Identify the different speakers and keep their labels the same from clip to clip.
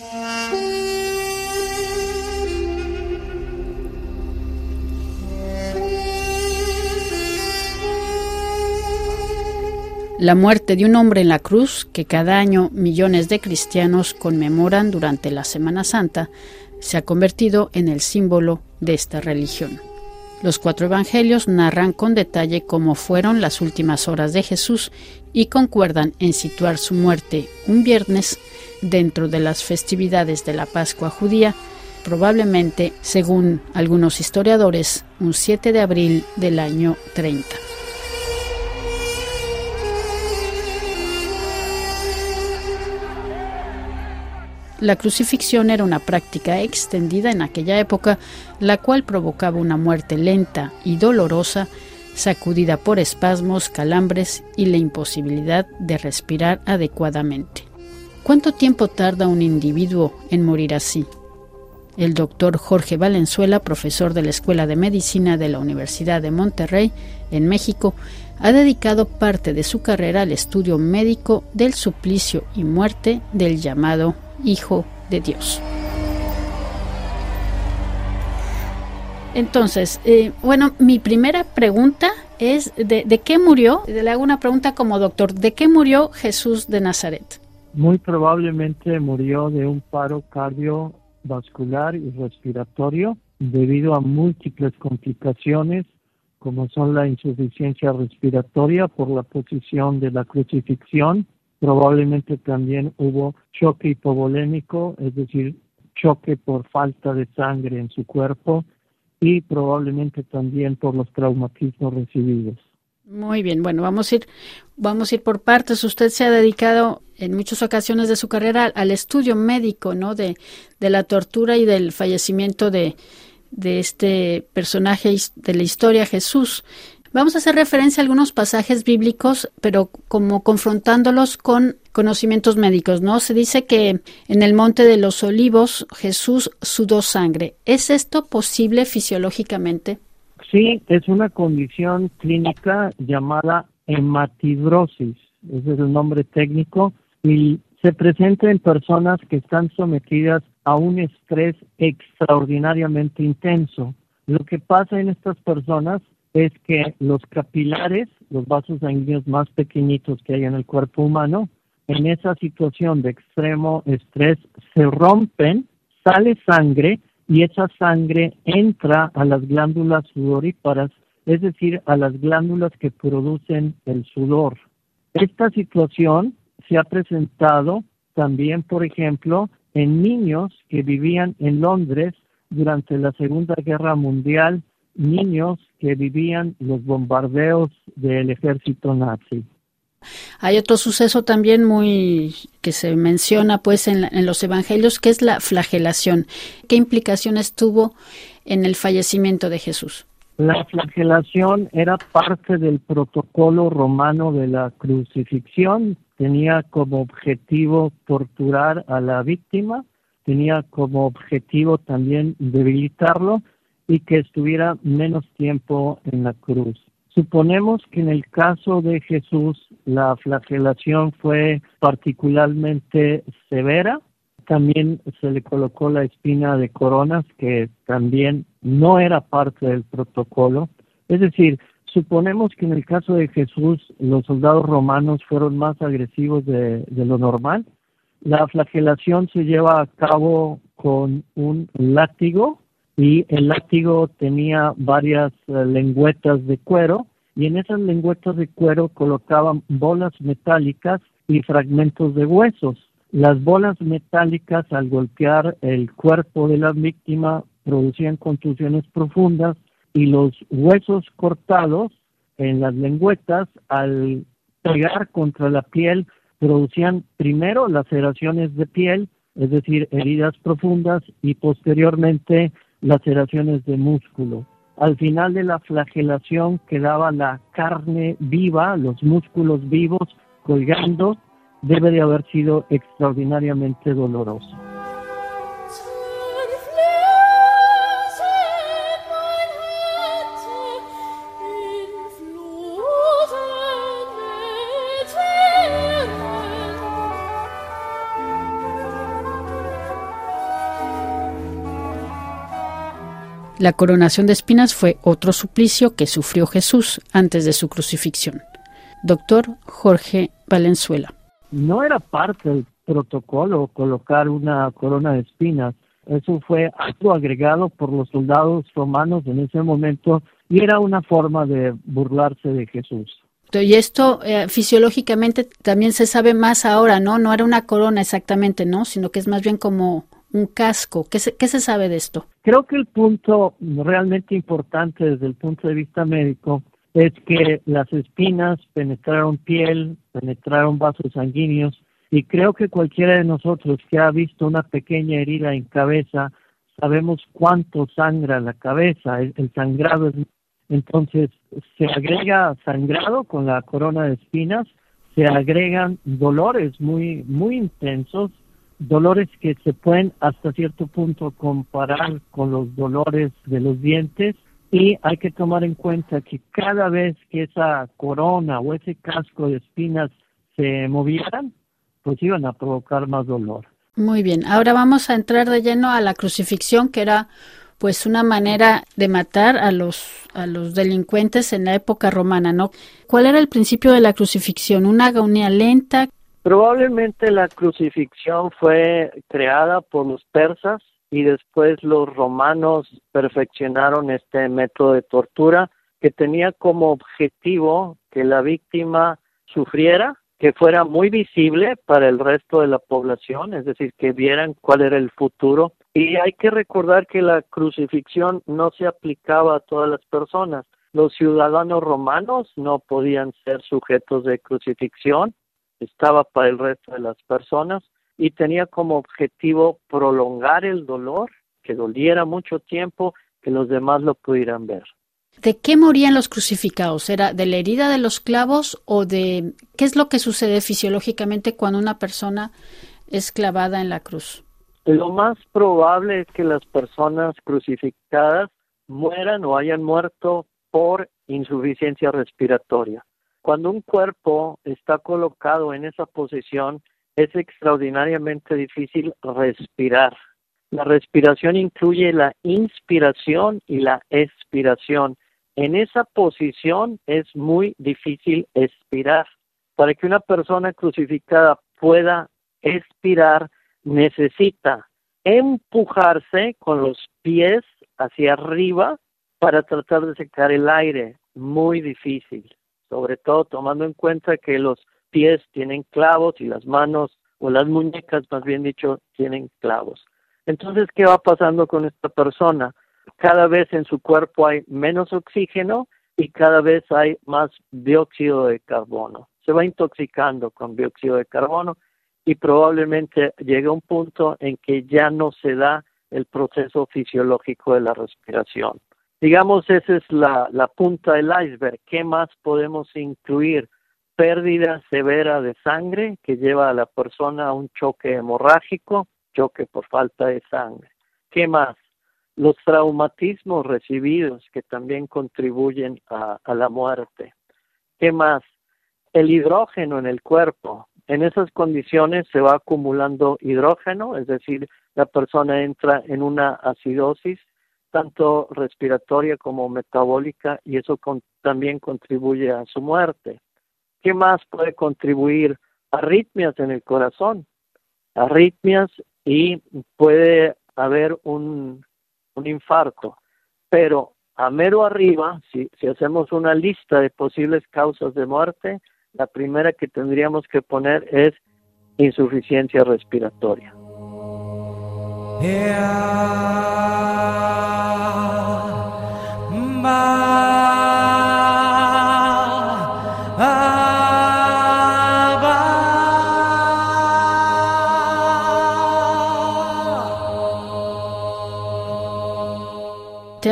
Speaker 1: La muerte de un hombre en la cruz, que cada año millones de cristianos conmemoran durante la Semana Santa, se ha convertido en el símbolo de esta religión. Los cuatro evangelios narran con detalle cómo fueron las últimas horas de Jesús y concuerdan en situar su muerte un viernes dentro de las festividades de la Pascua judía, probablemente, según algunos historiadores, un 7 de abril del año 30. La crucifixión era una práctica extendida en aquella época, la cual provocaba una muerte lenta y dolorosa, sacudida por espasmos, calambres y la imposibilidad de respirar adecuadamente. ¿Cuánto tiempo tarda un individuo en morir así? El doctor Jorge Valenzuela, profesor de la Escuela de Medicina de la Universidad de Monterrey, en México, ha dedicado parte de su carrera al estudio médico del suplicio y muerte del llamado Hijo de Dios. Entonces, eh, bueno, mi primera pregunta es, ¿de, ¿de, qué murió? Le hago una pregunta como doctor, ¿de qué murió Jesús de Nazaret?
Speaker 2: Muy probablemente murió de un paro cardiovascular y respiratorio debido a múltiples complicaciones como son la insuficiencia respiratoria por la posición de la crucifixión, Probablemente también hubo choque hipovolémico, es decir, choque por falta de sangre en su cuerpo y probablemente también por los traumatismos recibidos.
Speaker 1: Muy bien, bueno, vamos a ir, vamos a ir por partes. Usted se ha dedicado en muchas ocasiones de su carrera al estudio médico, ¿no? De, de la tortura y del fallecimiento de, de este personaje de la historia, Jesús. Vamos a hacer referencia a algunos pasajes bíblicos, pero como confrontándolos con conocimientos médicos, ¿no? Se dice que en el Monte de los Olivos Jesús sudó sangre. ¿Es esto posible fisiológicamente?
Speaker 2: Sí, es una condición clínica llamada hematidrosis, ese es el nombre técnico, se presenta en personas que están sometidas a un estrés extraordinariamente intenso. Lo que pasa en estas personas es que los capilares, los vasos sanguíneos más pequeñitos que hay en el cuerpo humano, en esa situación de extremo estrés se rompen, sale sangre y esa sangre entra a las glándulas sudoríparas, es decir, a las glándulas que producen el sudor. Esta situación se ha presentado también, por ejemplo, en niños que vivían en Londres durante la Segunda Guerra Mundial niños que vivían los bombardeos del ejército nazi.
Speaker 1: Hay otro suceso también muy que se menciona pues en, en, los evangelios que es la flagelación. ¿Qué implicaciones tuvo en el fallecimiento de Jesús?
Speaker 2: La flagelación era parte del protocolo romano de la crucifixión. Tenía como objetivo torturar a la víctima, tenía como objetivo también debilitarlo y que estuviera menos tiempo en la cruz. Suponemos que en el caso de Jesús la flagelación fue particularmente severa. También se le colocó la espina de coronas, que también no era parte del protocolo. Es decir, suponemos que en el caso de Jesús los soldados romanos fueron más agresivos de, lo normal. La flagelación se lleva a cabo con un látigo y el látigo tenía varias eh, lengüetas de cuero y en esas lengüetas de cuero colocaban bolas metálicas y fragmentos de huesos. Las bolas metálicas al golpear el cuerpo de la víctima producían contusiones profundas y los huesos cortados en las lengüetas al pegar contra la piel producían primero laceraciones de piel, es decir, heridas profundas y posteriormente laceraciones de músculo. Al final de la flagelación quedaba la carne viva, los músculos vivos colgando debe de haber sido extraordinariamente doloroso.
Speaker 1: La coronación de espinas fue otro suplicio que sufrió Jesús antes de su crucifixión. Doctor Jorge Valenzuela.
Speaker 2: No era parte del protocolo colocar una corona de espinas. Eso fue algo agregado por los soldados romanos en ese momento y era una forma de burlarse de Jesús.
Speaker 1: Y esto eh, fisiológicamente también se sabe más ahora, ¿no? No era una corona exactamente, ¿no? Sino que es más bien como un casco. ¿Qué se, ¿Qué se sabe de esto?
Speaker 2: Creo que el punto realmente importante desde el punto de vista médico es que las espinas penetraron piel, penetraron vasos sanguíneos y creo que cualquiera de nosotros que ha visto una pequeña herida en cabeza sabemos cuánto sangra la cabeza, el, sangrado es entonces, se agrega sangrado con la corona de espinas, se agregan dolores muy, muy intensos, dolores que se pueden hasta cierto punto comparar con los dolores de los dientes y hay que tomar en cuenta que cada vez que esa corona o ese casco de espinas se movieran, pues iban a provocar más dolor.
Speaker 1: Muy bien, ahora vamos a entrar de lleno a la crucifixión, que era pues una manera de matar a los a los delincuentes en la época romana, ¿no? ¿Cuál era el principio de la crucifixión? ¿Una agonía lenta?
Speaker 2: Probablemente la crucifixión fue creada por los persas y después los romanos perfeccionaron este método de tortura que tenía como objetivo que la víctima sufriera, que fuera muy visible para el resto de la población, es decir, que vieran cuál era el futuro y hay que recordar que la crucifixión no se aplicaba a todas las personas. Los ciudadanos romanos no podían ser sujetos de crucifixión, estaba para el resto de las personas y tenía como objetivo prolongar el dolor, que doliera mucho tiempo, que los demás lo pudieran ver.
Speaker 1: ¿De qué morían los crucificados? ¿Era de la herida de los clavos o de qué es lo que sucede fisiológicamente cuando una persona es clavada en la cruz?
Speaker 2: Lo más probable es que las personas crucificadas mueran o hayan muerto por insuficiencia respiratoria. Cuando un cuerpo está colocado en esa posición, es extraordinariamente difícil respirar. La respiración incluye la inspiración y la expiración. En esa posición es muy difícil expirar. Para que una persona crucificada pueda expirar, necesita empujarse con los pies hacia arriba para tratar de secar el aire. Muy difícil, sobre todo tomando en cuenta que los pies tienen clavos y las manos o las muñecas, más bien dicho, tienen clavos. Entonces, ¿qué va pasando con esta persona? Cada vez en su cuerpo hay menos oxígeno y cada vez hay más dióxido de carbono. Se va intoxicando con dióxido de carbono y probablemente llegue un punto en que ya no se da el proceso fisiológico de la respiración. Digamos, esa es la punta del iceberg. ¿Qué más podemos incluir? Pérdida severa de sangre que lleva a la persona a un choque hemorrágico, choque por falta de sangre. ¿Qué más? Los traumatismos recibidos que también contribuyen a, la muerte. ¿Qué más? El hidrógeno en el cuerpo, en esas condiciones se va acumulando hidrógeno, es decir, la persona entra en una acidosis, tanto respiratoria como metabólica, y eso también contribuye a su muerte. ¿Qué más puede contribuir? Arritmias en el corazón, arritmias y puede haber un, un infarto. Pero a mero arriba, si, si hacemos una lista de posibles causas de muerte, la primera que tendríamos que poner es insuficiencia respiratoria.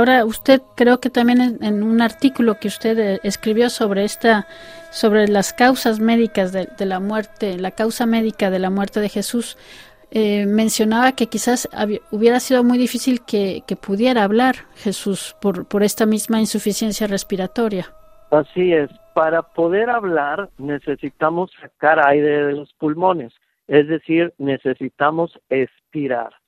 Speaker 1: Ahora usted creo que también en, un artículo que usted eh, escribió sobre esta, sobre las causas médicas de, la muerte, la causa médica de la muerte de Jesús, eh, mencionaba que quizás hubiera sido muy difícil que, pudiera hablar Jesús por, por esta misma insuficiencia respiratoria.
Speaker 2: Así es, para poder hablar necesitamos sacar aire de los pulmones, es decir, necesitamos expirar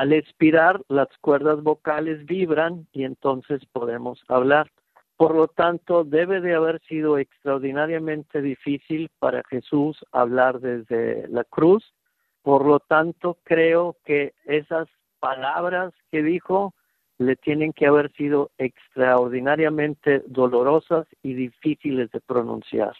Speaker 2: Al expirar, las cuerdas vocales vibran y entonces podemos hablar. Por lo tanto, debe de haber sido extraordinariamente difícil para Jesús hablar desde la cruz. Por lo tanto, creo que esas palabras que dijo le tienen que haber sido extraordinariamente dolorosas y difíciles de pronunciar.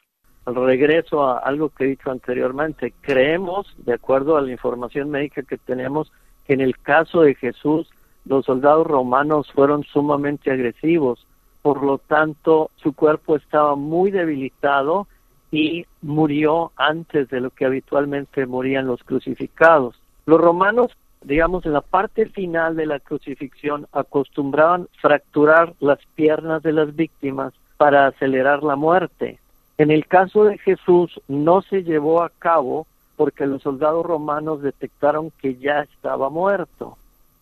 Speaker 2: Al regreso a algo que he dicho anteriormente, creemos, de acuerdo a la información médica que tenemos, en el caso de Jesús los soldados romanos fueron sumamente agresivos, por lo tanto su cuerpo estaba muy debilitado y murió antes de lo que habitualmente morían los crucificados. Los romanos digamos, en la parte final de la crucifixión acostumbraban fracturar las piernas de las víctimas para acelerar la muerte. En el caso de Jesús no se llevó a cabo porque los soldados romanos detectaron que ya estaba muerto.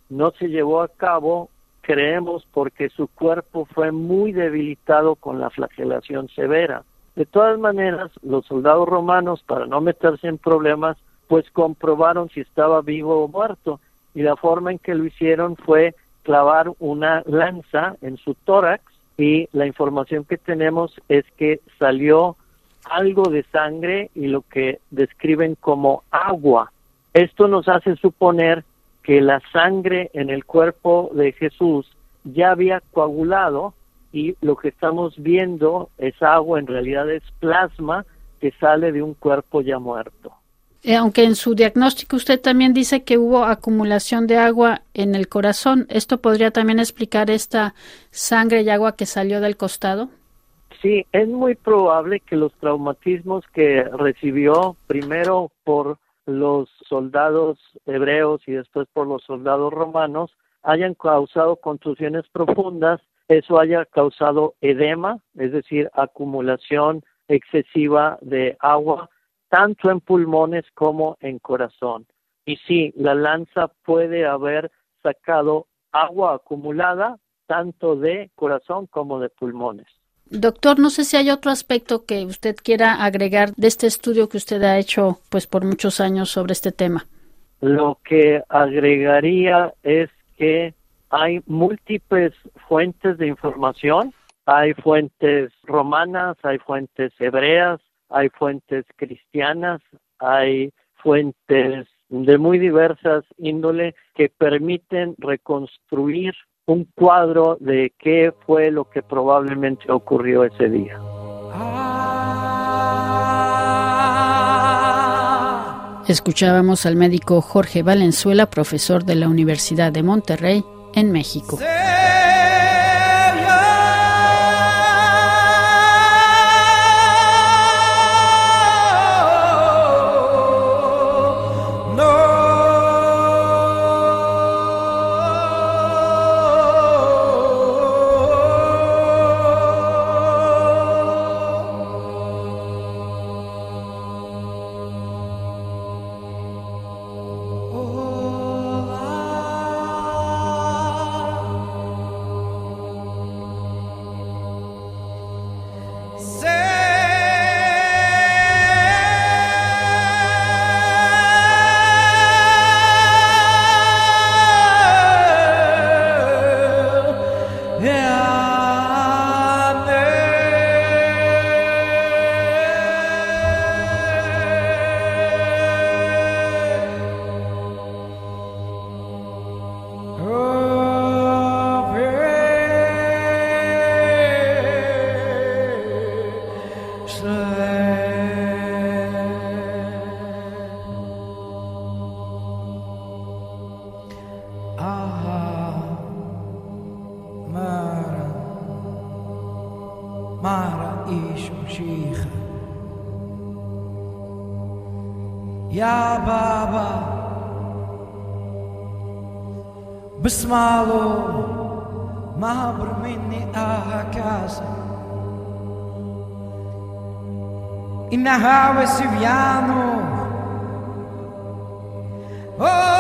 Speaker 2: No se llevó a cabo, creemos, porque su cuerpo fue muy debilitado con la flagelación severa. De todas maneras, los soldados romanos, para no meterse en problemas, pues comprobaron si estaba vivo o muerto y la forma en que lo hicieron fue clavar una lanza en su tórax y la información que tenemos es que salió algo de sangre y lo que describen como agua. Esto nos hace suponer que la sangre en el cuerpo de Jesús ya había coagulado y lo que estamos viendo es agua, en realidad es plasma que sale de un cuerpo ya muerto.
Speaker 1: Eh, aunque en su diagnóstico usted también dice que hubo acumulación de agua en el corazón, ¿esto podría también explicar esta sangre y agua que salió del costado?
Speaker 2: Sí, es muy probable que los traumatismos que recibió primero por los soldados hebreos y después por los soldados romanos hayan causado contusiones profundas, eso haya causado edema, es decir, acumulación excesiva de agua tanto en pulmones como en corazón. Y sí, la lanza puede haber sacado agua acumulada tanto de corazón como de pulmones.
Speaker 1: Doctor, no sé si hay otro aspecto que usted quiera agregar de este estudio que usted ha hecho pues por muchos años sobre este tema.
Speaker 2: Lo que agregaría es que hay múltiples fuentes de información, hay fuentes romanas, hay fuentes hebreas, hay fuentes cristianas, hay fuentes de muy diversas índole que permiten reconstruir un cuadro de qué fue lo que probablemente ocurrió ese día.
Speaker 1: Escuchábamos al médico Jorge Valenzuela, profesor de la Universidad de Monterrey, en México.
Speaker 3: Besmalo ma brmini a casa e se esse viano. Oh!